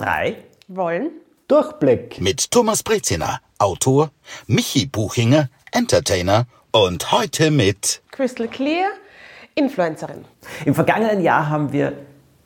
drei wollen Durchblick mit Thomas Breziner, Autor, Michi Buchinger, Entertainer und heute mit Crystal Clear, Influencerin. Im vergangenen Jahr haben wir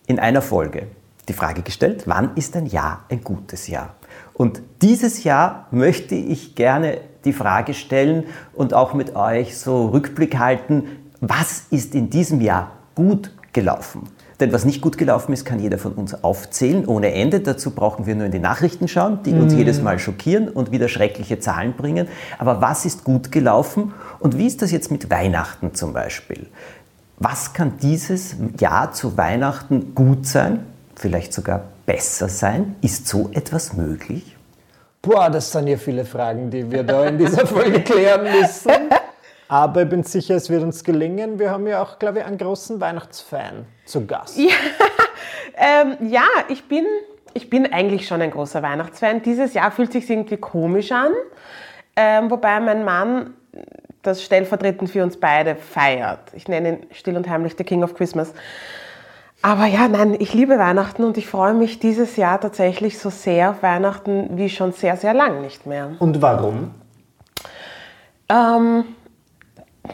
in einer Folge die Frage gestellt, wann ist ein Jahr ein gutes Jahr? Und dieses Jahr möchte ich gerne die Frage stellen und auch mit euch so Rückblick halten, was ist in diesem Jahr gut gelaufen? Denn was nicht gut gelaufen ist, kann jeder von uns aufzählen, ohne Ende. Dazu brauchen wir nur in die Nachrichten schauen, die uns mm. jedes Mal schockieren und wieder schreckliche Zahlen bringen. Aber was ist gut gelaufen und wie ist das jetzt mit Weihnachten zum Beispiel? Was kann dieses Jahr zu Weihnachten gut sein? Vielleicht sogar besser sein? Ist so etwas möglich? Boah, das sind ja viele Fragen, die wir da in dieser Folge klären müssen. Aber ich bin sicher, es wird uns gelingen. Wir haben ja auch, glaube ich, einen großen Weihnachtsfan zu Gast. Ja, ähm, ja ich, bin, ich bin eigentlich schon ein großer Weihnachtsfan. Dieses Jahr fühlt sich irgendwie komisch an. Ähm, wobei mein Mann das stellvertretend für uns beide feiert. Ich nenne ihn still und heimlich der King of Christmas. Aber ja, nein, ich liebe Weihnachten und ich freue mich dieses Jahr tatsächlich so sehr auf Weihnachten wie schon sehr, sehr lang nicht mehr. Und warum? Ähm,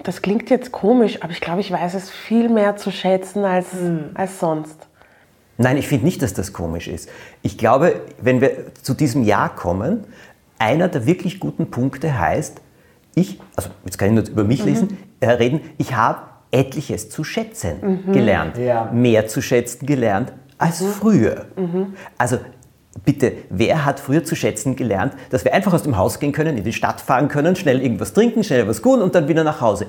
das klingt jetzt komisch, aber ich glaube, ich weiß es viel mehr zu schätzen als, mhm. als sonst. Nein, ich finde nicht, dass das komisch ist. Ich glaube, wenn wir zu diesem Jahr kommen, einer der wirklich guten Punkte heißt, ich, also jetzt kann ich nur über mich mhm. lesen, äh, reden, ich habe etliches zu schätzen mhm. gelernt. Ja. Mehr zu schätzen gelernt als mhm. früher. Mhm. Also bitte, wer hat früher zu schätzen gelernt, dass wir einfach aus dem Haus gehen können, in die Stadt fahren können, schnell irgendwas trinken, schnell was tun und dann wieder nach Hause?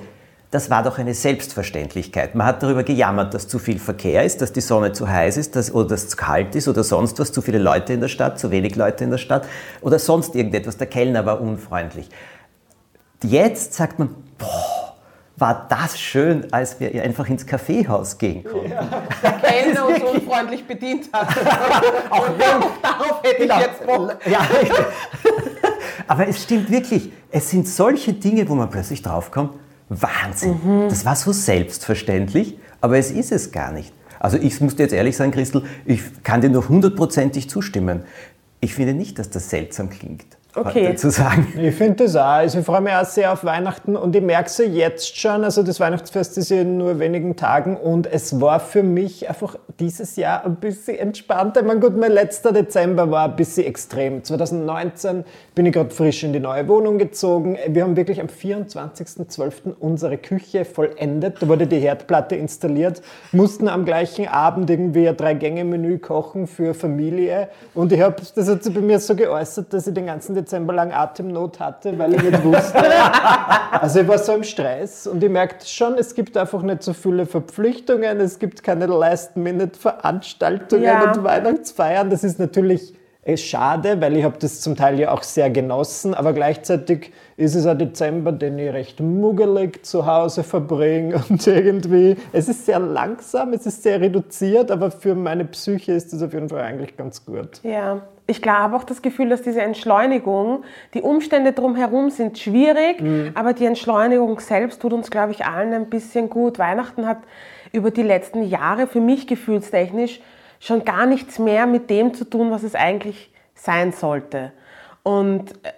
Das war doch eine Selbstverständlichkeit. Man hat darüber gejammert, dass zu viel Verkehr ist, dass die Sonne zu heiß ist dass, oder dass es zu kalt ist oder sonst was, zu viele Leute in der Stadt, zu wenig Leute in der Stadt oder sonst irgendetwas. Der Kellner war unfreundlich. Jetzt sagt man, boah, war das schön, als wir einfach ins Kaffeehaus gehen konnten. Ja. Der Kellner uns unfreundlich bedient hat. auch wenn, darauf hätte genau. ich jetzt Bock. Ja, aber es stimmt wirklich, es sind solche Dinge, wo man plötzlich draufkommt, Wahnsinn, mhm. das war so selbstverständlich, aber es ist es gar nicht. Also ich muss dir jetzt ehrlich sagen, Christel, ich kann dir nur hundertprozentig zustimmen. Ich finde nicht, dass das seltsam klingt okay. zu sagen. Ich finde das auch. Also ich freue mich auch sehr auf Weihnachten und ich merke es ja jetzt schon. Also das Weihnachtsfest ist ja in nur wenigen Tagen und es war für mich einfach dieses Jahr ein bisschen entspannter. Ich meine, gut, mein letzter Dezember war ein bisschen extrem. 2019 bin ich gerade frisch in die neue Wohnung gezogen. Wir haben wirklich am 24.12. unsere Küche vollendet. Da wurde die Herdplatte installiert, mussten am gleichen Abend irgendwie ein Drei-Gänge-Menü kochen für Familie und ich habe, das hat sich bei mir so geäußert, dass ich den ganzen Dezember lang Atemnot hatte, weil ich nicht wusste. also ich war so im Stress und ich merkte schon, es gibt einfach nicht so viele Verpflichtungen, es gibt keine Last-Minute-Veranstaltungen ja. und Weihnachtsfeiern. Das ist natürlich ist schade, weil ich habe das zum Teil ja auch sehr genossen, aber gleichzeitig ist es ein Dezember, den ich recht muggelig zu Hause verbringe und irgendwie, es ist sehr langsam, es ist sehr reduziert, aber für meine Psyche ist das auf jeden Fall eigentlich ganz gut. Ja, ich habe auch das Gefühl, dass diese Entschleunigung, die Umstände drumherum sind schwierig, mhm. aber die Entschleunigung selbst tut uns, glaube ich, allen ein bisschen gut. Weihnachten hat über die letzten Jahre für mich gefühlstechnisch schon gar nichts mehr mit dem zu tun, was es eigentlich sein sollte. Und äh,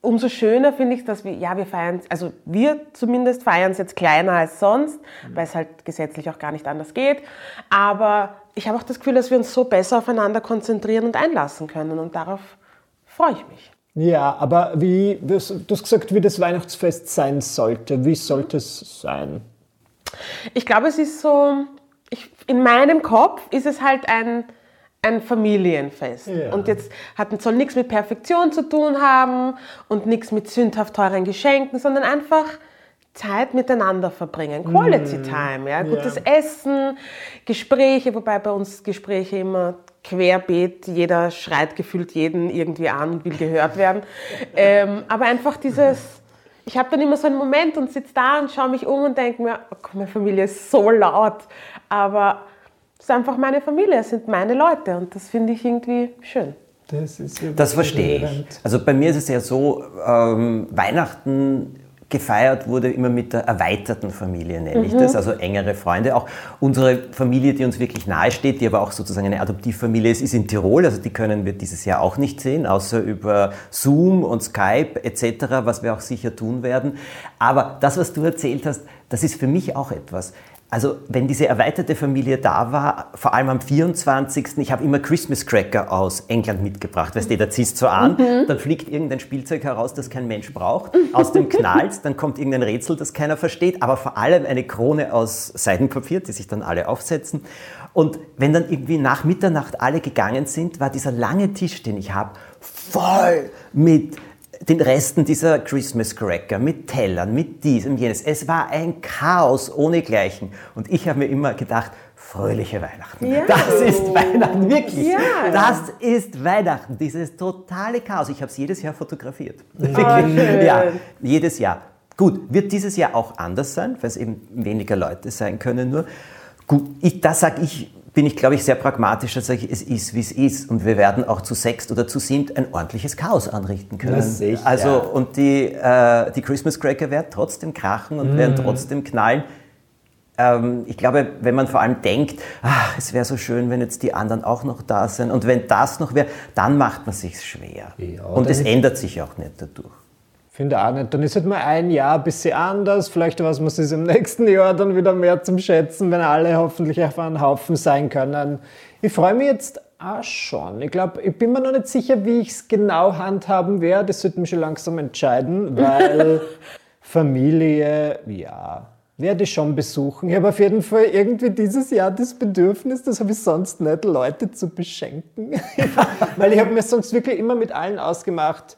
umso schöner finde ich, dass wir, ja, wir feiern, also wir zumindest feiern es jetzt kleiner als sonst, mhm. weil es halt gesetzlich auch gar nicht anders geht. Aber ich habe auch das Gefühl, dass wir uns so besser aufeinander konzentrieren und einlassen können. Und darauf freue ich mich. Ja, aber wie, du hast gesagt, wie das Weihnachtsfest sein sollte. Wie sollte es sein? Ich glaube, es ist so, in meinem Kopf ist es halt ein, ein Familienfest. Ja. Und jetzt hat, soll nichts mit Perfektion zu tun haben und nichts mit sündhaft teuren Geschenken, sondern einfach Zeit miteinander verbringen. Quality mm. Time, ja, gutes ja. Essen, Gespräche, wobei bei uns Gespräche immer querbeet, jeder schreit gefühlt jeden irgendwie an und will gehört werden. ähm, aber einfach dieses ich habe dann immer so einen Moment und sitze da und schaue mich um und denke mir, oh, meine Familie ist so laut, aber es ist einfach meine Familie, es sind meine Leute und das finde ich irgendwie schön. Das, ist ja das verstehe ich. Also bei mir ist es ja so, ähm, Weihnachten gefeiert wurde, immer mit der erweiterten Familie, nenne ich das, also engere Freunde. Auch unsere Familie, die uns wirklich nahe steht, die aber auch sozusagen eine Adoptivfamilie ist, ist in Tirol, also die können wir dieses Jahr auch nicht sehen, außer über Zoom und Skype etc., was wir auch sicher tun werden. Aber das, was du erzählt hast, das ist für mich auch etwas. Also wenn diese erweiterte Familie da war, vor allem am 24. Ich habe immer Christmas Cracker aus England mitgebracht. Weißt du, da ziehst du an, mhm. dann fliegt irgendein Spielzeug heraus, das kein Mensch braucht. Aus dem knallt, dann kommt irgendein Rätsel, das keiner versteht. Aber vor allem eine Krone aus Seidenpapier, die sich dann alle aufsetzen. Und wenn dann irgendwie nach Mitternacht alle gegangen sind, war dieser lange Tisch, den ich habe, voll mit den Resten dieser Christmas Cracker mit Tellern, mit diesem, jenes. Es war ein Chaos ohnegleichen. Und ich habe mir immer gedacht, fröhliche Weihnachten. Ja. Das ist Weihnachten, wirklich. Ja. Das ist Weihnachten, dieses totale Chaos. Ich habe es jedes Jahr fotografiert. Oh, ja, jedes Jahr. Gut, wird dieses Jahr auch anders sein, weil es eben weniger Leute sein können nur. Gut, ich, das sage ich bin ich, glaube ich, sehr pragmatisch und sage, es ist, wie es ist. Und wir werden auch zu sechst oder zu siebt ein ordentliches Chaos anrichten können. Sicher. Also, und die, äh, die Christmas Cracker werden trotzdem krachen und mm. werden trotzdem knallen. Ähm, ich glaube, wenn man vor allem denkt, ach, es wäre so schön, wenn jetzt die anderen auch noch da sind und wenn das noch wäre, dann macht man sich schwer. Ja, und es ändert sich auch nicht dadurch. Finde auch nicht. Dann ist halt mal ein Jahr ein bisschen anders. Vielleicht weiß man es im nächsten Jahr dann wieder mehr zum Schätzen, wenn alle hoffentlich auf einen Haufen sein können. Ich freue mich jetzt auch schon. Ich glaube, ich bin mir noch nicht sicher, wie ich es genau handhaben werde. Das sollte mich schon langsam entscheiden, weil Familie, ja, werde ich schon besuchen. Ich habe auf jeden Fall irgendwie dieses Jahr das Bedürfnis, das habe ich sonst nicht, Leute zu beschenken. weil ich habe mir sonst wirklich immer mit allen ausgemacht,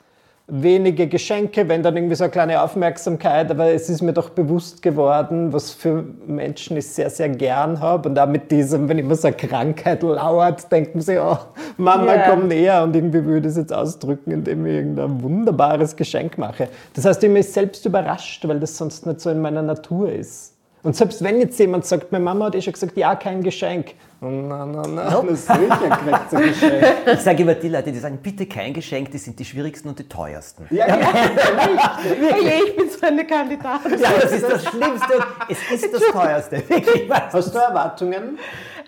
wenige Geschenke, wenn dann irgendwie so eine kleine Aufmerksamkeit, aber es ist mir doch bewusst geworden, was für Menschen ich sehr, sehr gern habe. Und auch mit diesem, wenn immer so eine Krankheit lauert, denken sie, oh, Mama, yeah. komm näher. Und irgendwie würde ich es jetzt ausdrücken, indem ich irgendein wunderbares Geschenk mache. Das heißt, ich bin selbst überrascht, weil das sonst nicht so in meiner Natur ist. Und selbst wenn jetzt jemand sagt, meine Mama hat eh schon gesagt, ja, kein Geschenk. Nein, nein, nein, nope. sicher kriegt sie Geschenk. Ich sage immer die Leute, die sagen, bitte kein Geschenk, die sind die schwierigsten und die teuersten. Ja, ja, ja ich bin so eine Kandidatin. Ja, das ist das Schlimmste und es ist das teuerste. Hast du Erwartungen?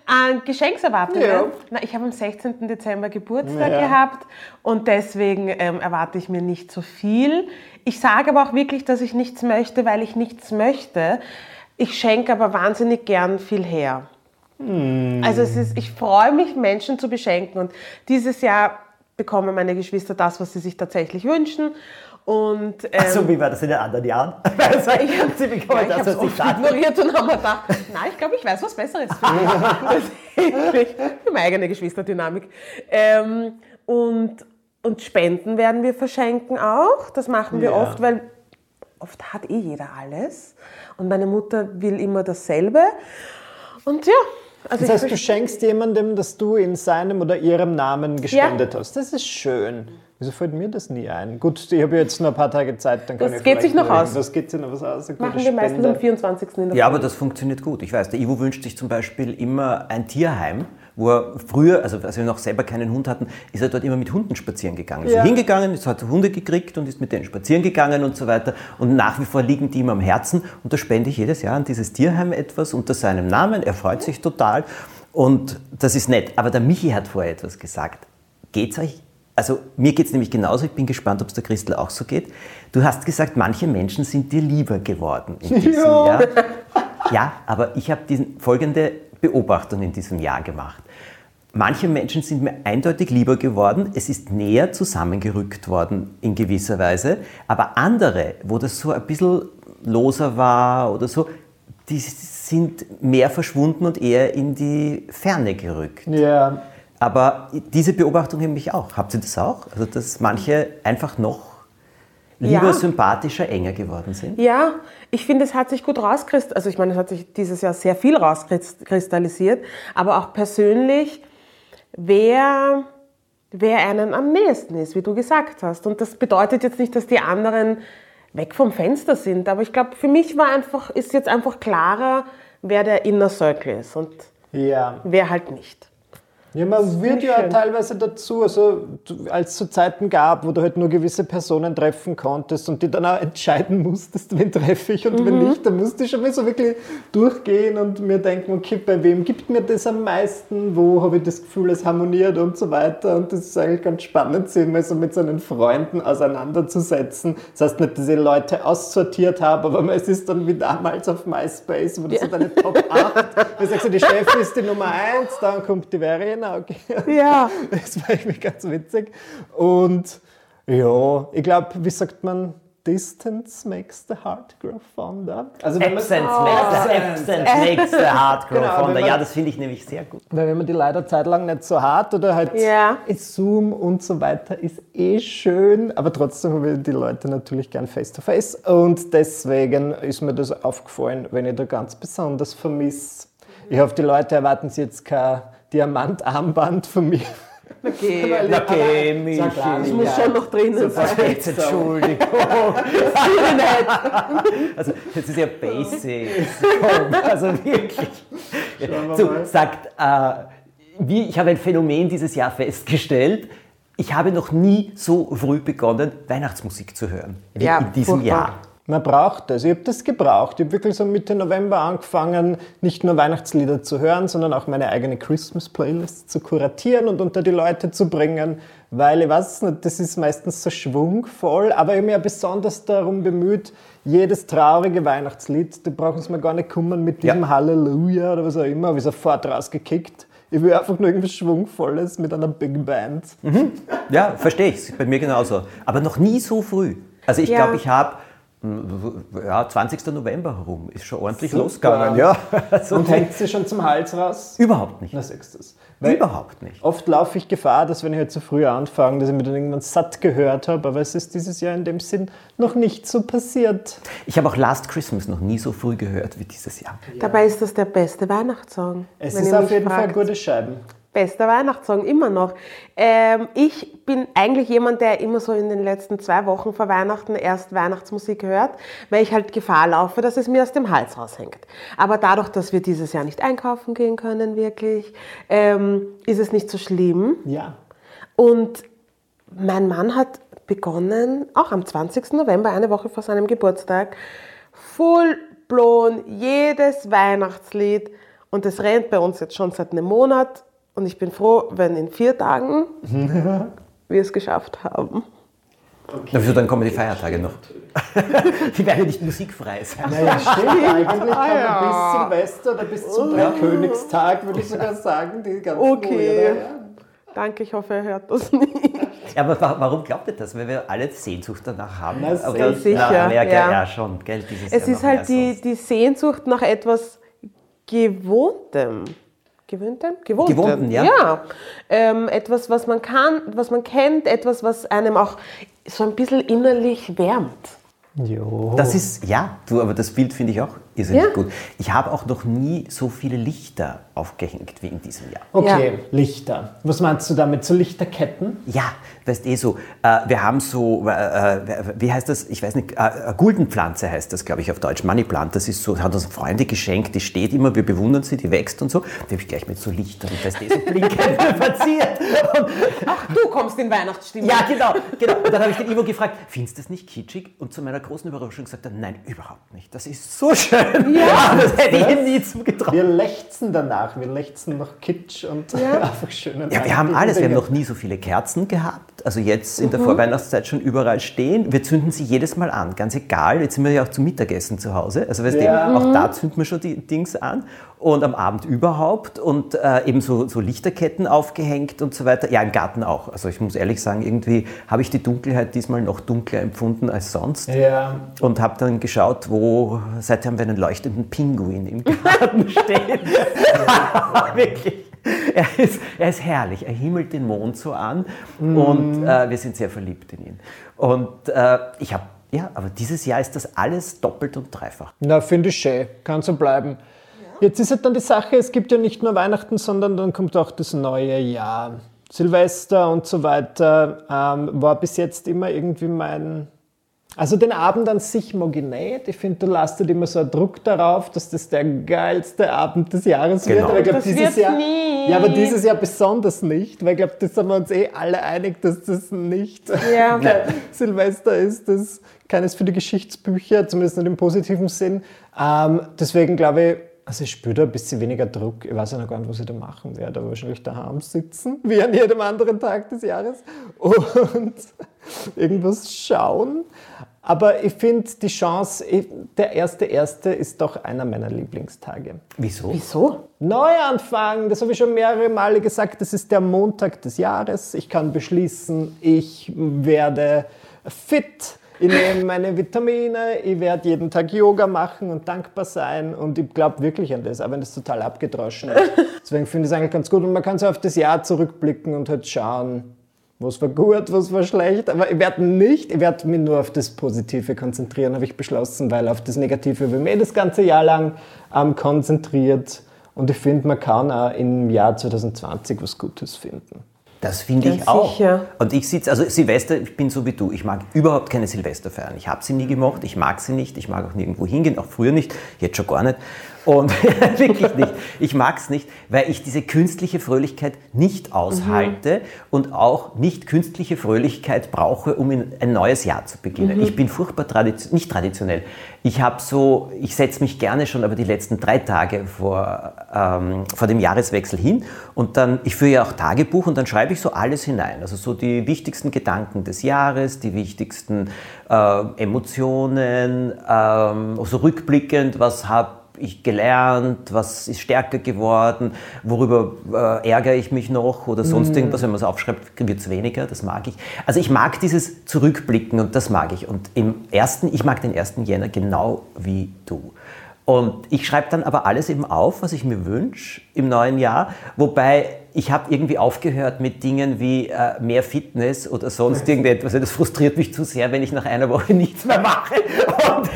An Geschenkserwartungen? Ja. Na, ich habe am 16. Dezember Geburtstag ja. gehabt und deswegen ähm, erwarte ich mir nicht so viel. Ich sage aber auch wirklich, dass ich nichts möchte, weil ich nichts möchte. Ich schenke aber wahnsinnig gern viel her. Mm. Also es ist, ich freue mich, Menschen zu beschenken. Und dieses Jahr bekommen meine Geschwister das, was sie sich tatsächlich wünschen. Und, ähm, also wie war das in den anderen Jahren? Also, ich habe sie bekommen, ja, das, was ich ignoriert und habe gedacht, nein, ich glaube, ich weiß was Besseres für mich. für meine eigene Geschwisterdynamik. Ähm, und, und Spenden werden wir verschenken auch. Das machen wir ja. oft, weil oft hat eh jeder alles. Und meine Mutter will immer dasselbe. Und ja. Also das heißt, du schenkst jemandem, dass du in seinem oder ihrem Namen gespendet ja. hast. Das ist schön. Wieso fällt mir das nie ein? Gut, ich habe jetzt nur ein paar Tage Zeit, dann kann das ich geht sich noch reden. aus. Das geht sich noch was aus. Machen wir meistens am 24. in der Ja, aber das funktioniert gut. Ich weiß, der Ivo wünscht sich zum Beispiel immer ein Tierheim wo er früher, also als wir noch selber keinen Hund hatten, ist er dort immer mit Hunden spazieren gegangen. Ist ja. hingegangen, ist, hat Hunde gekriegt und ist mit denen spazieren gegangen und so weiter. Und nach wie vor liegen die ihm am Herzen. Und da spende ich jedes Jahr an dieses Tierheim etwas unter seinem Namen. Er freut sich total. Und das ist nett. Aber der Michi hat vorher etwas gesagt. Geht's euch also mir geht es nämlich genauso, ich bin gespannt, ob es der Christel auch so geht. Du hast gesagt, manche Menschen sind dir lieber geworden in diesem ja. Jahr. Ja, aber ich habe folgende Beobachtung in diesem Jahr gemacht. Manche Menschen sind mir eindeutig lieber geworden, es ist näher zusammengerückt worden in gewisser Weise, aber andere, wo das so ein bisschen loser war oder so, die sind mehr verschwunden und eher in die Ferne gerückt. Ja. Aber diese Beobachtung habe ich auch. Habt ihr das auch? Also, dass manche einfach noch lieber ja. sympathischer, enger geworden sind? Ja, ich finde, es hat sich gut rauskristallisiert. Also ich meine, es hat sich dieses Jahr sehr viel rauskristallisiert, aber auch persönlich wer, wer einen am nächsten ist, wie du gesagt hast. Und das bedeutet jetzt nicht, dass die anderen weg vom Fenster sind, aber ich glaube, für mich war einfach, ist jetzt einfach klarer, wer der Inner Circle ist und ja. wer halt nicht. Ja, man wird ja schön. teilweise dazu, also als es so Zeiten gab, wo du halt nur gewisse Personen treffen konntest und die dann auch entscheiden musstest, wen treffe ich und mhm. wen nicht, dann musste ich schon mal so wirklich durchgehen und mir denken, okay, bei wem gibt mir das am meisten, wo habe ich das Gefühl, es harmoniert und so weiter. Und das ist eigentlich ganz spannend, sich mal so mit seinen Freunden auseinanderzusetzen. Das heißt nicht, dass ich Leute aussortiert habe, aber es ist dann wie damals auf MySpace, wo du ja. so deine Top 8, da sagst du, die Chef ist die Nummer 1, dann kommt die Verena genau. Ja. Das war irgendwie ganz witzig. Und ja, ich glaube, wie sagt man, Distance makes the heart grow fonder. Also Absence, oh. makes, the, absence makes the heart grow genau, fonder. Ja, das finde ich nämlich sehr gut. Weil wenn man die leider zeitlang nicht so hat oder halt ja. Zoom und so weiter ist eh schön, aber trotzdem habe ich die Leute natürlich gern face to face und deswegen ist mir das aufgefallen, wenn ich da ganz besonders vermisse. Ich hoffe, die Leute erwarten sich jetzt kein Diamantarmband von mir. Okay, okay, Michi. Das muss schon noch drinnen sein. Jetzt Entschuldigung. also, das ist ja basic. also wirklich. So, sagt, äh, wie, ich habe ein Phänomen dieses Jahr festgestellt. Ich habe noch nie so früh begonnen, Weihnachtsmusik zu hören wie ja, in diesem furchtbar. Jahr. Man braucht das. Ich habe das gebraucht. Ich habe wirklich so Mitte November angefangen, nicht nur Weihnachtslieder zu hören, sondern auch meine eigene Christmas-Playlist zu kuratieren und unter die Leute zu bringen, weil ich weiß nicht, das ist meistens so schwungvoll, aber ich habe mich ja besonders darum bemüht, jedes traurige Weihnachtslied, da brauchen Sie mir gar nicht kommen mit diesem ja. Halleluja oder was auch immer, habe ich sofort rausgekickt. Ich will einfach nur irgendwas Schwungvolles mit einer Big Band. Mhm. Ja, verstehe ich. Bei mir genauso. Aber noch nie so früh. Also ich ja. glaube, ich habe ja, 20. November herum ist schon ordentlich Super. losgegangen. Ja. Also Und hängt sie schon zum Hals raus? Überhaupt nicht. Na. Weil Überhaupt nicht. Oft laufe ich Gefahr, dass wenn ich halt zu früh anfange, dass ich mir dann irgendwann satt gehört habe, aber es ist dieses Jahr in dem Sinn noch nicht so passiert. Ich habe auch Last Christmas noch nie so früh gehört wie dieses Jahr. Ja. Dabei ist das der beste Weihnachtssong. Es ist auf jeden fragt. Fall gute Scheiben. Bester Weihnachtssong, immer noch. Ähm, ich bin eigentlich jemand, der immer so in den letzten zwei Wochen vor Weihnachten erst Weihnachtsmusik hört, weil ich halt Gefahr laufe, dass es mir aus dem Hals raushängt. Aber dadurch, dass wir dieses Jahr nicht einkaufen gehen können, wirklich, ähm, ist es nicht so schlimm. Ja. Und mein Mann hat begonnen, auch am 20. November, eine Woche vor seinem Geburtstag, full blown jedes Weihnachtslied und es rennt bei uns jetzt schon seit einem Monat und ich bin froh, wenn in vier Tagen wir es geschafft haben. Okay. Dafür dann kommen die Feiertage noch. die werden nicht musikfrei sein. Naja, stimmt. Eigentlich ah, bis Silvester oder bis zum oh. Dreikönigstag, würde ich sogar sagen, die ganzen Okay. Ja. Danke, ich hoffe, er hört das nicht. Ja, aber warum glaubt ihr das? Weil wir alle Sehnsucht danach haben. Na, Oder, sicher. Na, ja, ja. ja, schon. Gell, es ist halt die, die Sehnsucht nach etwas Gewohntem. Gewöhntem? Gewohnten. Gewohnten, ja. ja. Ähm, etwas, was man kann, was man kennt, etwas, was einem auch so ein bisschen innerlich wärmt. Jo. Das ist, ja, du, aber das Bild finde ich auch irrsinnig ja. gut. Ich habe auch noch nie so viele Lichter aufgehängt wie in diesem Jahr. Okay, ja. Lichter. Was meinst du damit? So Lichterketten? Ja, weißt eh so. Äh, wir haben so, äh, wie heißt das? Ich weiß nicht, äh, Guldenpflanze heißt das, glaube ich, auf Deutsch. Moneyplant. Das ist so, hat uns Freunde geschenkt, die steht immer, wir bewundern sie, die wächst und so. Die habe ich gleich mit so Lichtern, weißt eh so blinkend verziert. Ach, du kommst in Weihnachtsstimmung. Ja, genau. genau. Und dann habe ich den Ivo gefragt, findest du das nicht kitschig? Und zu meiner großen Überraschung gesagt, nein, überhaupt nicht. Das ist so schön. Ja, das hätte ich ihm nie zugetraut. Wir lechzen danach, wir lechzen nach Kitsch und ja. einfach schönen Ja, wir haben alles. Wir haben noch nie so viele Kerzen gehabt. Also jetzt in der mhm. Vorweihnachtszeit schon überall stehen. Wir zünden sie jedes Mal an, ganz egal. Jetzt sind wir ja auch zum Mittagessen zu Hause. Also weißt ja. du, auch da zünden wir schon die Dings an und am Abend überhaupt und äh, eben so, so, Lichterketten aufgehängt und so weiter. Ja, im Garten auch. Also ich muss ehrlich sagen, irgendwie habe ich die Dunkelheit diesmal noch dunkler empfunden als sonst ja. und habe dann geschaut, wo, seitdem haben wir einen leuchtenden Pinguin im Garten stehen. Wirklich. Er ist, er ist herrlich, er himmelt den Mond so an mm. und äh, wir sind sehr verliebt in ihn. Und äh, ich habe ja, aber dieses Jahr ist das alles doppelt und dreifach. Na, finde ich schön. Kann so bleiben. Jetzt ist halt dann die Sache, es gibt ja nicht nur Weihnachten, sondern dann kommt auch das neue Jahr. Silvester und so weiter ähm, war bis jetzt immer irgendwie mein Also den Abend an sich mag ich nicht. Ich finde, du lastet immer so einen Druck darauf, dass das der geilste Abend des Jahres Genau. wird. Aber ich glaub, Das dieses Jahr, nie. Ja, aber dieses Jahr besonders nicht, weil ich glaube, das sind wir uns eh alle einig, dass das nicht Ja. Silvester ist, das keines für die Geschichtsbücher, zumindest nicht im positiven Sinn. Ähm, deswegen glaube ich, also ich spüre da ein bisschen weniger Druck. Ich weiß ja noch gar nicht, was ich da machen werde, aber wahrscheinlich daheim sitzen, wie an jedem anderen Tag des Jahres und irgendwas schauen. Aber ich finde die Chance, ich- der erste erste ist doch einer meiner Lieblingstage. Wieso? Wieso? Neuanfang, das habe ich schon mehrere Male gesagt, das ist der Montag des Jahres. Ich kann beschließen, ich werde fit, ich nehme meine Vitamine, ich werde jeden Tag Yoga machen und dankbar sein und ich glaube wirklich an das, auch wenn das total abgedroschen ist. Deswegen finde ich es eigentlich ganz gut und man kann so auf das Jahr zurückblicken und halt schauen, was war gut, was war schlecht. Aber ich werde nicht, ich werde mich nur auf das Positive konzentrieren, habe ich beschlossen, weil auf das Negative habe ich mich das ganze Jahr lang ähm, konzentriert. Und ich finde, man kann auch im Jahr 2020 was Gutes finden. Das finde ich auch. sicher. Und ich sitze, also Silvester, ich bin so wie du. Ich mag überhaupt keine Silvesterfeiern. Ich habe sie nie gemocht, ich mag sie nicht, ich mag auch nirgendwo hingehen, auch früher nicht, jetzt schon gar nicht. Und wirklich nicht. Ich mag es nicht, weil ich diese künstliche Fröhlichkeit nicht aushalte und auch nicht künstliche Fröhlichkeit brauche, um in ein neues Jahr zu beginnen. Ich bin furchtbar tradition nicht traditionell. Ich habe so, ich setze mich gerne schon aber die letzten drei Tage vor, ähm, vor dem Jahreswechsel hin und dann, ich führe ja auch Tagebuch und dann schreibe ich so alles hinein. Also so die wichtigsten Gedanken des Jahres, die wichtigsten äh, Emotionen, ähm, so rückblickend, was habe ich gelernt, was ist stärker geworden, worüber äh, ärgere ich mich noch oder sonst irgendwas, wenn man es aufschreibt, wird es weniger, das mag ich. Also ich mag dieses Zurückblicken und das mag ich. Und im ersten, ich mag den ersten Jänner genau wie du. Und ich schreibe dann aber alles eben auf, was ich mir wünsche im neuen Jahr, wobei ich habe irgendwie aufgehört mit Dingen wie äh, mehr Fitness oder sonst irgendetwas. Das frustriert mich zu sehr, wenn ich nach einer Woche nichts mehr mache. Und,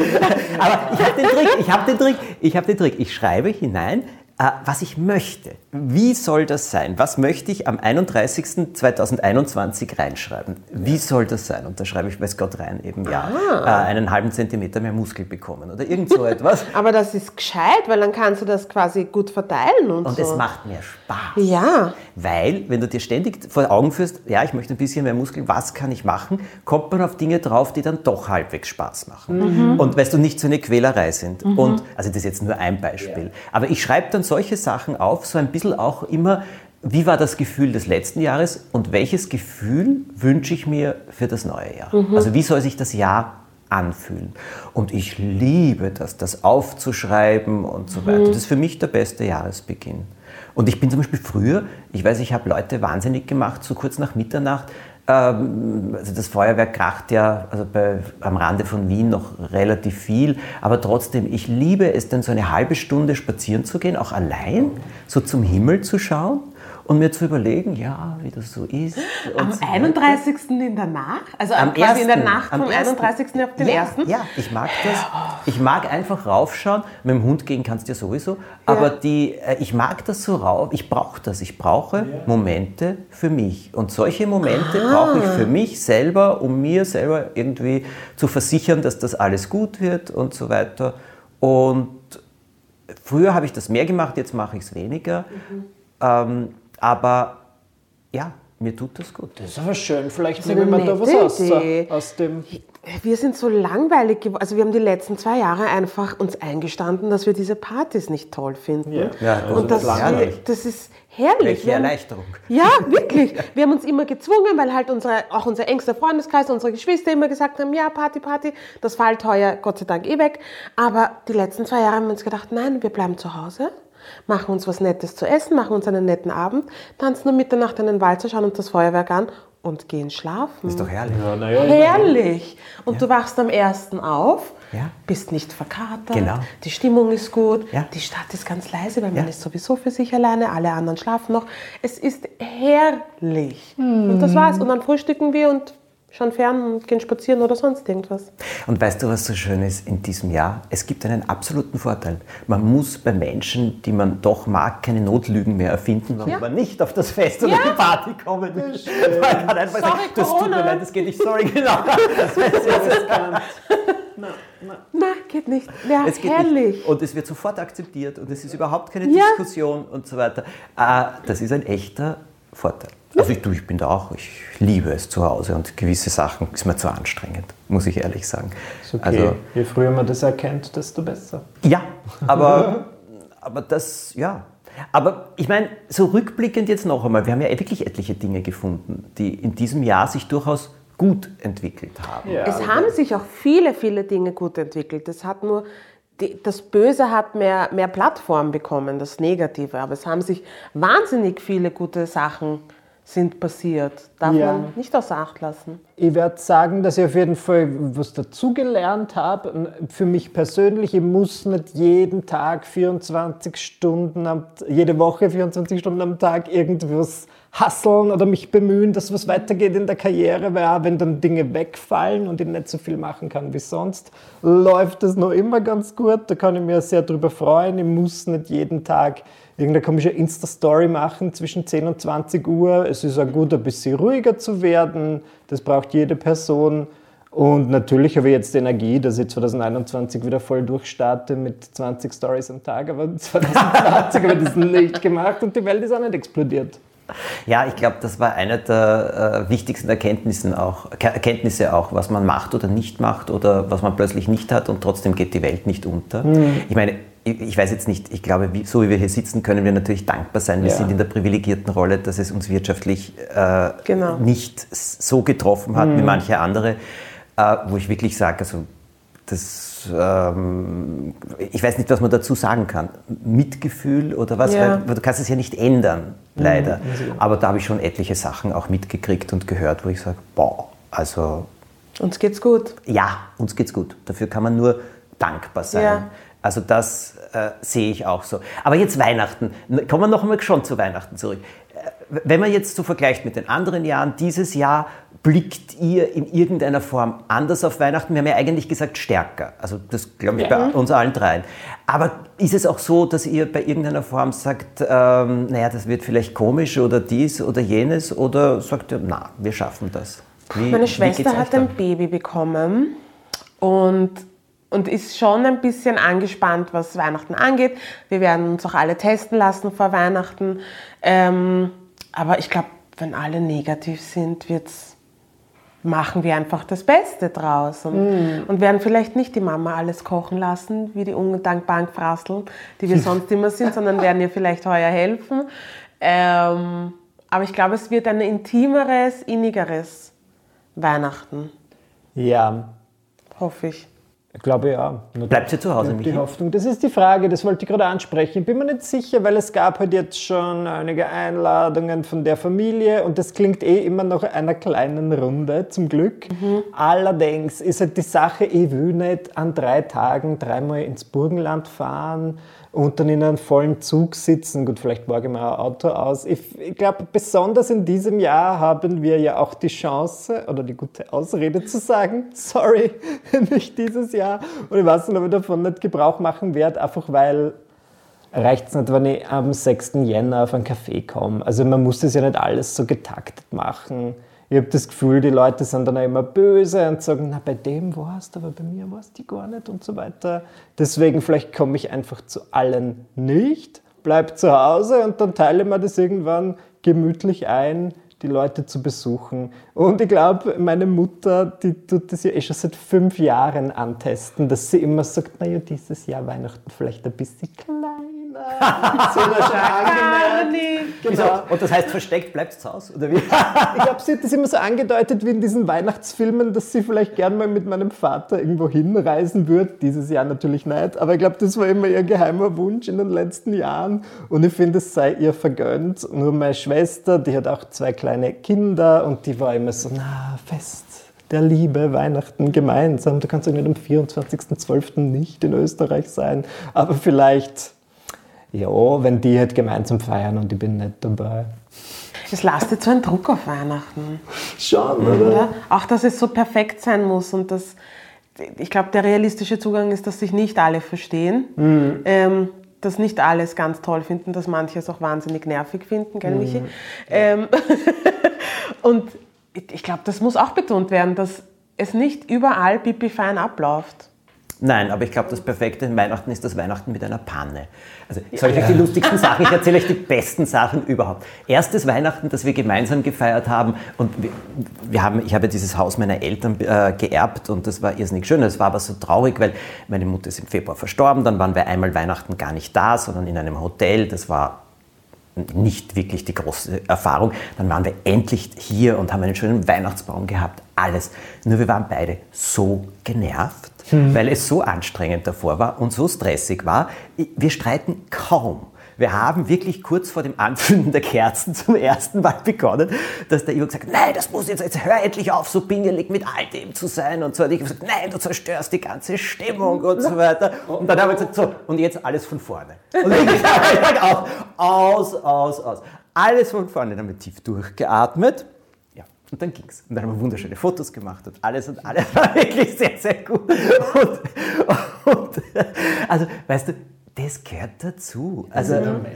aber ich habe den Trick, ich habe den Trick, ich habe den Trick. Ich schreibe hinein, äh, was ich möchte. Wie soll das sein? Was möchte ich am 31.2021 reinschreiben? Wie soll das sein? Und da schreibe ich, weiß Gott rein, eben ja, äh, einen halben Zentimeter mehr Muskel bekommen oder irgend so etwas. Aber das ist gescheit, weil dann kannst du das quasi gut verteilen und, Und so. es macht mir Spaß. Ja. Weil, wenn du dir ständig vor Augen führst, ja, ich möchte ein bisschen mehr Muskeln, was kann ich machen, kommt man auf Dinge drauf, die dann doch halbwegs Spaß machen. Und weißt du, nicht so eine Quälerei sind. Und, also das ist jetzt nur ein Beispiel. Aber ich schreibe dann solche Sachen auf, so ein bisschen auch immer, wie war das Gefühl des letzten Jahres und welches Gefühl wünsche ich mir für das neue Jahr? Also wie soll sich das Jahr anfühlen? Und ich liebe das, das aufzuschreiben und so weiter. Das ist für mich der beste Jahresbeginn. Und ich bin zum Beispiel früher, ich weiß, ich habe Leute wahnsinnig gemacht, so kurz nach Mitternacht. Ähm, also das Feuerwerk kracht ja also bei, am Rande von Wien noch relativ viel, aber trotzdem, ich liebe es dann so eine halbe Stunde spazieren zu gehen, auch allein, so zum Himmel zu schauen und mir zu überlegen, ja, wie das so ist. Am so weiter. 31. in der Nacht? Also Am quasi in der Nacht am vom ersten. 31. auf den ja, 1. Ja, ich mag das. Ich mag einfach raufschauen. Mit dem Hund gehen kannst du ja sowieso. Aber die, äh, ich mag das so rauf. Ich brauche das. Ich brauche Momente für mich. Und solche Momente brauche ich für mich selber, um mir selber irgendwie zu versichern, dass das alles gut wird und so weiter. Und früher habe ich das mehr gemacht, jetzt mache ich es weniger. Ähm, aber ja, mir tut das gut. Das ist aber schön, vielleicht eine nehmen wir da was aus, Idee. aus dem... Wir sind so langweilig geworden. Also wir haben die letzten zwei Jahre einfach uns eingestanden, dass wir diese Partys nicht toll finden. Ja. Ja, also Und das, das ist herrlich. das ist herrlich. Welche haben- Erleichterung. Ja, wirklich. Wir haben uns immer gezwungen, weil halt unsere, auch unser engster Freundeskreis, unsere Geschwister immer gesagt haben, ja, Party, Party. Das fällt heuer Gott sei Dank eh weg. Aber die letzten zwei Jahre haben wir uns gedacht, nein, wir bleiben zu Hause, machen uns was Nettes zu essen, machen uns einen netten Abend, tanzen um Mitternacht einen Walzer, schauen uns das Feuerwerk an und gehen schlafen. Ist doch herrlich. Ja, naja, Herrlich! Und du wachst am ersten auf, Ja. bist nicht verkatert, Genau. die Stimmung ist gut, Ja. die Stadt ist ganz leise, weil man Ja. ist sowieso für sich alleine, alle anderen schlafen noch. Es ist herrlich. Und das war's. Und dann frühstücken wir und schauen fern und gehen spazieren oder sonst irgendwas. Und weißt du, was so schön ist in diesem Jahr? Es gibt einen absoluten Vorteil. Man muss bei Menschen, die man doch mag, keine Notlügen mehr erfinden, warum Ja. man nicht auf das Fest oder Ja. die Party kommen. Man kann einfach Sorry, sagen, das tut mir Corona. leid, das geht nicht, sorry, genau. Das ist riskant. Nein, geht nicht. Ja, Es geht herrlich. nicht. Und es wird sofort akzeptiert und es ist überhaupt keine Ja. Diskussion und so weiter. Ah, das ist ein echter Vorteil. Also ich, du, ich bin da auch, ich liebe es zu Hause und gewisse Sachen ist mir zu anstrengend, muss ich ehrlich sagen. Ist okay. Also, Je früher man das erkennt, desto besser. ja, aber, aber das, ja. Aber ich meine, so rückblickend jetzt noch einmal, wir haben ja wirklich etliche Dinge gefunden, die in diesem Jahr sich durchaus gut entwickelt haben. Ja. Es haben sich auch viele, viele Dinge gut entwickelt. Es hat nur, die, das Böse hat mehr, mehr Plattform bekommen, das Negative. Aber es haben sich wahnsinnig viele gute Sachen sind passiert. Darf Ja. man nicht außer Acht lassen. Ich werde sagen, dass ich auf jeden Fall was dazugelernt habe. Für mich persönlich, ich muss nicht jeden Tag 24 Stunden, am, jede Woche 24 Stunden am Tag irgendwas hasseln oder mich bemühen, dass was weitergeht in der Karriere, weil auch wenn dann Dinge wegfallen und ich nicht so viel machen kann wie sonst, läuft es noch immer ganz gut. Da kann ich mir sehr drüber freuen. Ich muss nicht jeden Tag irgendeine komische Insta-Story machen zwischen 10 und 20 Uhr. Es ist auch gut, ein bisschen ruhiger zu werden. Das braucht jede Person. Und natürlich habe ich jetzt die Energie, dass ich 2021 wieder voll durchstarte mit 20 Stories am Tag. Aber 2020 habe ich das nicht gemacht und die Welt ist auch nicht explodiert. Ja, ich glaube, das war eine der äh, wichtigsten Erkenntnissen auch, Ke- Erkenntnisse auch, was man macht oder nicht macht oder was man plötzlich nicht hat und trotzdem geht die Welt nicht unter. Ich meine, ich, weiß jetzt nicht, ich glaube, wie, so wie wir hier sitzen, können wir natürlich dankbar sein. Wir Ja. sind in der privilegierten Rolle, dass es uns wirtschaftlich äh, Genau. nicht so getroffen hat wie manche andere, äh, wo ich wirklich sage, also das, ähm, ich weiß nicht, was man dazu sagen kann. Mitgefühl oder was? Ja. Weil du kannst es ja nicht ändern, leider. Aber da habe ich schon etliche Sachen auch mitgekriegt und gehört, wo ich sage, boah, also Uns geht's gut. ja, uns geht's gut. Dafür kann man nur dankbar sein. Ja. Also das äh, sehe ich auch so. Aber jetzt Weihnachten. Kommen wir noch einmal schon zu Weihnachten zurück. Äh, Wenn man jetzt so vergleicht mit den anderen Jahren, dieses Jahr blickt ihr in irgendeiner Form anders auf Weihnachten? Wir haben ja eigentlich gesagt stärker. Also das glaube ich bei uns allen dreien. Aber ist es auch so, dass ihr bei irgendeiner Form sagt, ähm, naja, das wird vielleicht komisch oder dies oder jenes? Oder sagt ihr, na, wir schaffen das? Wie- Meine Schwester hat ein Baby bekommen und, und ist schon ein bisschen angespannt, was Weihnachten angeht. Wir werden uns auch alle testen lassen vor Weihnachten. Ähm, aber ich glaube, wenn alle negativ sind, wird's, machen wir einfach das Beste draus und, und werden vielleicht nicht die Mama alles kochen lassen, wie die undankbaren Frasseln, die wir sonst immer sind, sondern werden ihr vielleicht heuer helfen. Ähm, aber ich glaube, es wird ein intimeres, innigeres Weihnachten, Ja, hoffe ich. Ich glaube ja. Bleibt ihr zu Hause, Die Michi? Hoffnung, das ist die Frage, das wollte ich gerade ansprechen. Ich bin mir nicht sicher, weil es gab halt jetzt schon einige Einladungen von der Familie und das klingt eh immer nach einer kleinen Runde, zum Glück. Allerdings ist halt die Sache, ich will nicht an drei Tagen dreimal ins Burgenland fahren und dann in einem vollen Zug sitzen. Gut, vielleicht ich mir ein Auto aus. Ich, ich glaube, besonders in diesem Jahr haben wir ja auch die Chance oder die gute Ausrede zu sagen, sorry, nicht dieses Jahr. Und ich weiß nicht, ob ich davon nicht Gebrauch machen werde, einfach weil reicht es nicht, wenn ich am 6. Jänner auf einen Café komme. Also man muss das ja nicht alles so getaktet machen. Ich habe das Gefühl, die Leute sind dann auch immer böse und sagen, na bei dem warst du, aber bei mir warst du gar nicht und so weiter. Deswegen vielleicht komme ich einfach zu allen nicht, bleib zu Hause und dann teile mir das irgendwann gemütlich ein, die Leute zu besuchen. Und ich glaube, meine Mutter, die tut das ja eh schon seit fünf Jahren antesten, dass sie immer sagt, naja, dieses Jahr Weihnachten vielleicht ein bisschen kleiner. nicht. Wieso? Genau. Und das heißt, versteckt bleibt zu Hause? Oder wie? Ich glaube, sie hat das immer so angedeutet wie in diesen Weihnachtsfilmen, dass sie vielleicht gern mal mit meinem Vater irgendwo hinreisen würde. Dieses Jahr natürlich nicht, aber ich glaube, das war immer ihr geheimer Wunsch in den letzten Jahren. Und ich finde, es sei ihr vergönnt. Nur meine Schwester, die hat auch zwei kleine Kinder und die war immer so, na, Fest der Liebe, Weihnachten gemeinsam. Du kannst irgendwie am 24.12. nicht in Österreich sein, aber vielleicht, ja, wenn die halt gemeinsam feiern und ich bin nicht dabei. Das lastet so einen Druck auf Weihnachten. Schon, oder? Oder? Auch, dass es so perfekt sein muss und dass, ich glaube, der realistische Zugang ist, dass sich nicht alle verstehen. Ähm, dass nicht alle es ganz toll finden, dass manche es auch wahnsinnig nervig finden, gell, Michi? Ähm, und ich glaube, das muss auch betont werden, dass es nicht überall pipi fein abläuft. Nein, aber ich glaube, das perfekte Weihnachten ist das Weihnachten mit einer Panne. Also ich soll ich euch die lustigsten Sachen, ich erzähle euch die besten Sachen überhaupt. Erstes Weihnachten, das wir gemeinsam gefeiert haben und wir, wir haben, ich habe dieses Haus meiner Eltern äh, geerbt und das war irrsinnig schön. Es war aber so traurig, weil meine Mutter ist im Februar verstorben, dann waren wir einmal Weihnachten gar nicht da, sondern in einem Hotel. Das war nicht wirklich die große Erfahrung. Dann waren wir endlich hier und haben einen schönen Weihnachtsbaum gehabt. Alles. Nur wir waren beide so genervt, weil es so anstrengend davor war und so stressig war. Wir streiten kaum. Wir haben wirklich kurz vor dem Anzünden der Kerzen zum ersten Mal begonnen, dass der Ivo gesagt hat, nein, das muss jetzt, jetzt hör endlich auf, so pingelig mit all dem zu sein. Und so hat ich gesagt, nein, du zerstörst die ganze Stimmung und so weiter. Und dann haben wir gesagt, so, und jetzt alles von vorne. Und ich gesagt, auf, aus, aus, aus. Alles von vorne. Dann haben wir tief durchgeatmet. Ja, und dann ging's. Und dann haben wir wunderschöne Fotos gemacht und alles und alles war wirklich sehr, sehr gut. Und, und also, weißt du, das gehört dazu. Also,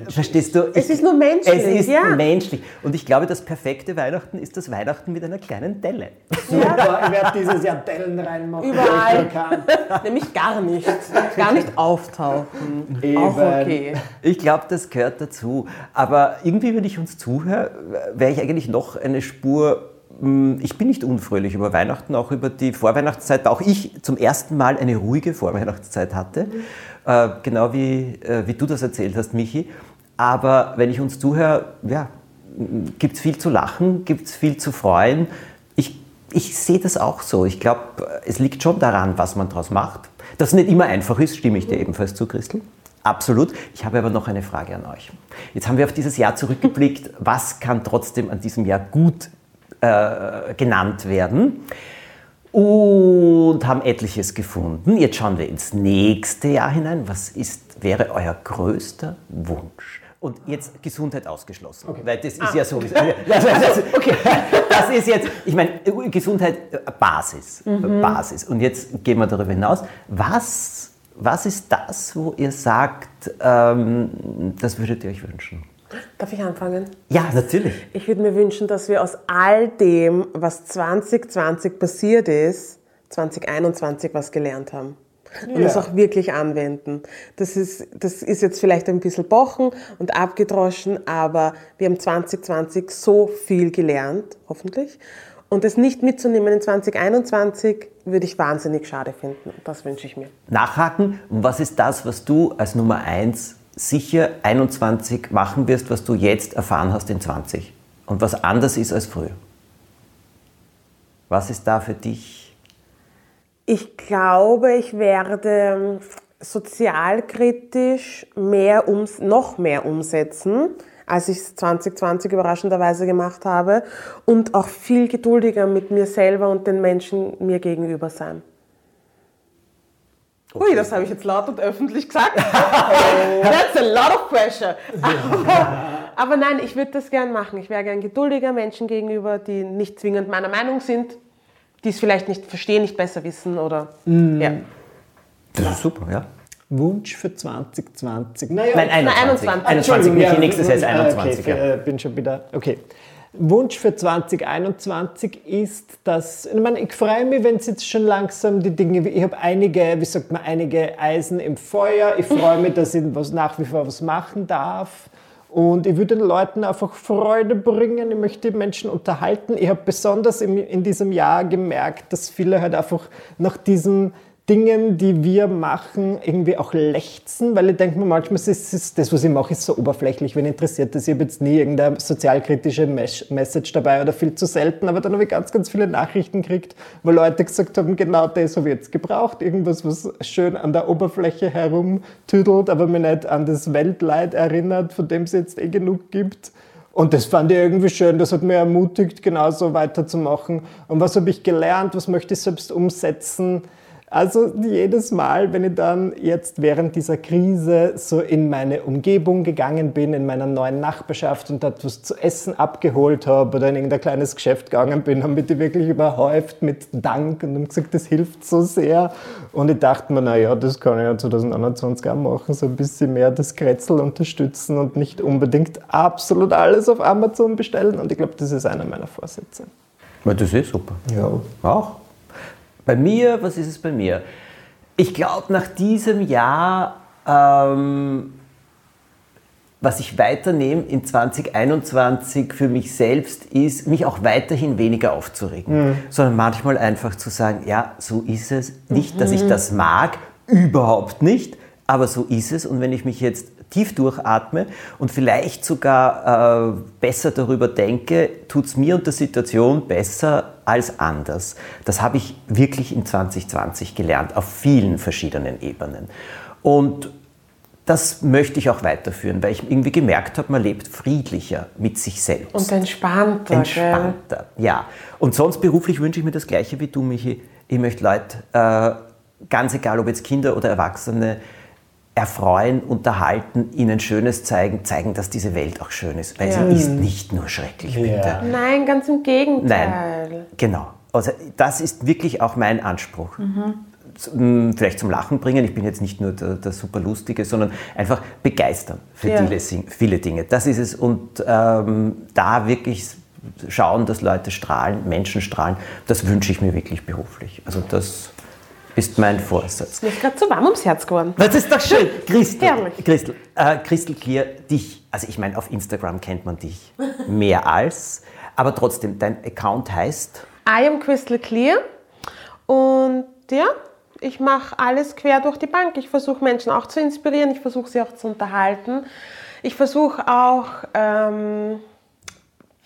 verstehst du? Es ist nur menschlich, Es ist ja. menschlich. Und ich glaube, das perfekte Weihnachten ist das Weihnachten mit einer kleinen Delle. Super, ich werde dieses Jahr Dellen reinmachen. Überall. ich. Nämlich gar nicht. Gar nicht auftauchen. Eben. Auch okay. Ich glaube, das gehört dazu. Aber irgendwie, wenn ich uns zuhöre, wäre ich eigentlich noch eine Spur. Mh, Ich bin nicht unfröhlich über Weihnachten, auch über die Vorweihnachtszeit, da auch ich zum ersten Mal eine ruhige Vorweihnachtszeit hatte. Äh, genau wie, äh, wie du das erzählt hast, Michi. Aber wenn ich uns zuhöre, ja, gibt es viel zu lachen, gibt es viel zu freuen. Ich, ich sehe das auch so. Ich glaube, es liegt schon daran, was man daraus macht. Dass es nicht immer einfach ist, stimme ich dir ebenfalls zu, Christel. Absolut. Ich habe aber noch eine Frage an euch. Jetzt haben wir auf dieses Jahr zurückgeblickt. Was kann trotzdem an diesem Jahr gut äh, genannt werden? Und haben etliches gefunden. Jetzt schauen wir ins nächste Jahr hinein. Was ist, wäre euer größter Wunsch? Und jetzt Gesundheit ausgeschlossen. Weil das ist ja sowieso. Das, das, okay. das ist jetzt, ich meine, Gesundheit äh, Basis. Basis. Und jetzt gehen wir darüber hinaus. Was, was ist das, wo ihr sagt, ähm, das würdet ihr euch wünschen? Darf ich anfangen? Ja, natürlich. Ich würde mir wünschen, dass wir aus all dem, was 2020 passiert ist, 2021 was gelernt haben. Und Ja. das auch wirklich anwenden. Das ist, das ist jetzt vielleicht ein bisschen bochen und abgedroschen, aber wir haben 2020 so viel gelernt, hoffentlich. Und das nicht mitzunehmen in 2021 würde ich wahnsinnig schade finden. Das wünsche ich mir. Nachhaken. Was ist das, was du als Nummer eins sicher 21 machen wirst, was du jetzt erfahren hast in 20? Und was anders ist als früher? Was ist da für dich? Ich glaube, ich werde sozialkritisch mehr ums, noch mehr umsetzen, als ich es 2020 überraschenderweise gemacht habe und auch viel geduldiger mit mir selber und den Menschen mir gegenüber sein. Ui, das habe ich jetzt laut und öffentlich gesagt. That's a lot of pressure. Aber, aber nein, ich würde das gern machen. Ich wäre gern geduldiger Menschen gegenüber, die nicht zwingend meiner Meinung sind, die es vielleicht nicht verstehen, nicht besser wissen oder ja. Das ist super, ja. Wunsch für 2020. Naja, Nein, 21. 21. 21, Michi, ja, nächstes Jahr ist 21. Okay, ja. äh, bin schon wieder. Okay. Wunsch für 2021 ist, dass, ich, meine, ich freue mich, wenn es jetzt schon langsam die Dinge, ich habe einige, wie sagt man, einige Eisen im Feuer. Ich freue mich, dass ich was, nach wie vor was machen darf. Und ich würde den Leuten einfach Freude bringen. Ich möchte die Menschen unterhalten. Ich habe besonders im, in diesem Jahr gemerkt, dass viele halt einfach nach diesen Dingen, die wir machen, irgendwie auch lechzen, weil ich denke mir manchmal, ist, ist, das, was ich mache, ist so oberflächlich, wenn interessiert das. Ich habe jetzt nie irgendeine sozialkritische Mes- Message dabei oder viel zu selten, aber dann habe ich ganz, ganz viele Nachrichten gekriegt, wo Leute gesagt haben, genau das habe ich jetzt gebraucht, irgendwas, was schön an der Oberfläche herumtüdelt, aber mir nicht an das Weltleid erinnert, von dem es jetzt eh genug gibt. Und das fand ich irgendwie schön, das hat mir ermutigt, genauso weiterzumachen. Und was habe ich gelernt, was möchte ich selbst umsetzen? Also jedes Mal, wenn ich dann jetzt während dieser Krise so in meine Umgebung gegangen bin, in meiner neuen Nachbarschaft und dort was zu essen abgeholt habe oder in irgendein kleines Geschäft gegangen bin, haben mich die wirklich überhäuft mit Dank und haben gesagt, das hilft so sehr. Und ich dachte mir, naja, das kann ich ja 2021 auch machen, so ein bisschen mehr das Kretzel unterstützen und nicht unbedingt absolut alles auf Amazon bestellen. Und ich glaube, das ist einer meiner Vorsätze. Das ist eh super. Ja. Auch. Bei mir, was ist es bei mir? Ich glaube, nach diesem Jahr, ähm, was ich weiternehme in 2021 für mich selbst, ist, mich auch weiterhin weniger aufzuregen, mhm. sondern manchmal einfach zu sagen, ja, so ist es. Nicht, dass ich das mag, überhaupt nicht, aber so ist es. Und wenn ich mich jetzt tief durchatme und vielleicht sogar äh, besser darüber denke, tut es mir und der Situation besser als anders. Das habe ich wirklich in 2020 gelernt, auf vielen verschiedenen Ebenen. Und das möchte ich auch weiterführen, weil ich irgendwie gemerkt habe, man lebt friedlicher mit sich selbst. Und entspannter. Entspannter, gell? ja. Und sonst beruflich wünsche ich mir das Gleiche wie du, Michi. Ich möchte Leute, äh, ganz egal ob jetzt Kinder oder Erwachsene, erfreuen, unterhalten, ihnen Schönes zeigen, zeigen, dass diese Welt auch schön ist. Weil ja. sie ist nicht nur schrecklich, ja. bitte. Nein, ganz im Gegenteil. Nein, genau. Also das ist wirklich auch mein Anspruch. Mhm. Vielleicht zum Lachen bringen. Ich bin jetzt nicht nur der, der super Lustige, sondern einfach begeistern für ja. viele, viele, Dinge. Das ist es. Und ähm, da wirklich schauen, dass Leute strahlen, Menschen strahlen, das wünsche ich mir wirklich beruflich. Also das ist mein Vorsatz. Mir ist gerade zu warm ums Herz geworden. Das ist doch schön. Christel, Christel, äh, Christel Clear, dich, also ich meine, auf Instagram kennt man dich mehr als, aber trotzdem, dein Account heißt? I am Crystal Clear und ja, ich mache alles quer durch die Bank. Ich versuche Menschen auch zu inspirieren, ich versuche sie auch zu unterhalten. Ich versuche auch ähm,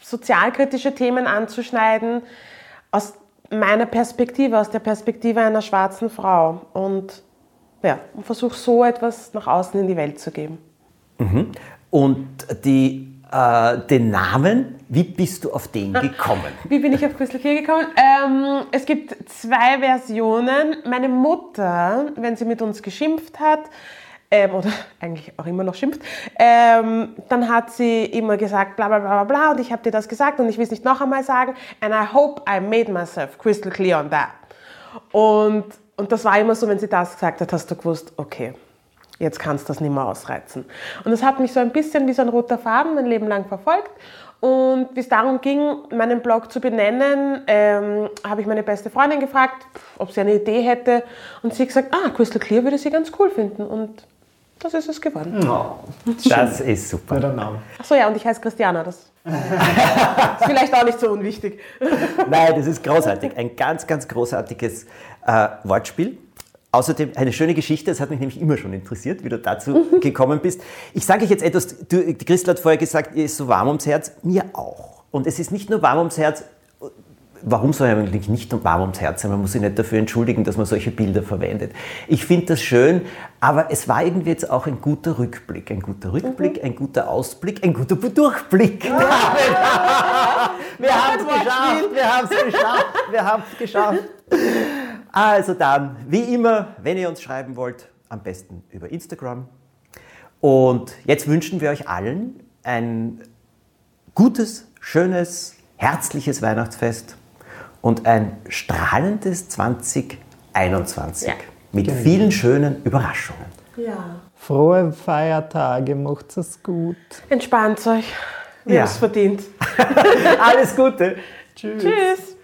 sozialkritische Themen anzuschneiden, aus meiner Perspektive, aus der Perspektive einer schwarzen Frau. Und ja, versuche so etwas nach außen in die Welt zu geben. Mhm. Und die, äh, den Namen, wie bist du auf den gekommen? Wie bin ich auf Crystal Clear gekommen? Ähm, es gibt zwei Versionen. Meine Mutter, wenn sie mit uns geschimpft hat, ähm, oder eigentlich auch immer noch schimpft, ähm, dann hat sie immer gesagt, bla bla bla bla, und ich habe dir das gesagt und ich will es nicht noch einmal sagen. And I hope I made myself crystal clear on that. Und, und das war immer so, wenn sie das gesagt hat, hast du gewusst, okay, jetzt kannst du das nicht mehr ausreizen. Und das hat mich so ein bisschen wie so ein roter Faden mein Leben lang verfolgt. Und wie es darum ging, meinen Blog zu benennen, ähm, habe ich meine beste Freundin gefragt, ob sie eine Idee hätte. Und sie hat gesagt, ah, Crystal Clear würde sie ganz cool finden. Und das ist es geworden. Oh, das ist super. Achso, ja, und ich heiße Christiana. Das ist vielleicht auch nicht so unwichtig. Nein, das ist großartig. Ein ganz, ganz großartiges äh, Wortspiel. Außerdem eine schöne Geschichte, das hat mich nämlich immer schon interessiert, wie du dazu gekommen bist. Ich sage euch jetzt etwas, du, Christel hat vorher gesagt, ihr ist so warm ums Herz, mir auch. Und es ist nicht nur warm ums Herz, warum soll er eigentlich nicht warm ums Herz sein? Man muss sich nicht dafür entschuldigen, dass man solche Bilder verwendet. Ich finde das schön, aber es war irgendwie jetzt auch ein guter Rückblick. Ein guter Rückblick, mhm. ein guter Ausblick, ein guter Durchblick. Ja. wir haben es geschafft, wir haben es geschafft, wir haben es geschafft. Also dann, wie immer, wenn ihr uns schreiben wollt, am besten über Instagram. Und jetzt wünschen wir euch allen ein gutes, schönes, herzliches Weihnachtsfest und ein strahlendes 2021 ja. mit genau. vielen schönen Überraschungen. Ja. Frohe Feiertage, macht es gut. Entspannt euch. Wir ja. haben es verdient. Alles Gute. Tschüss. Tschüss.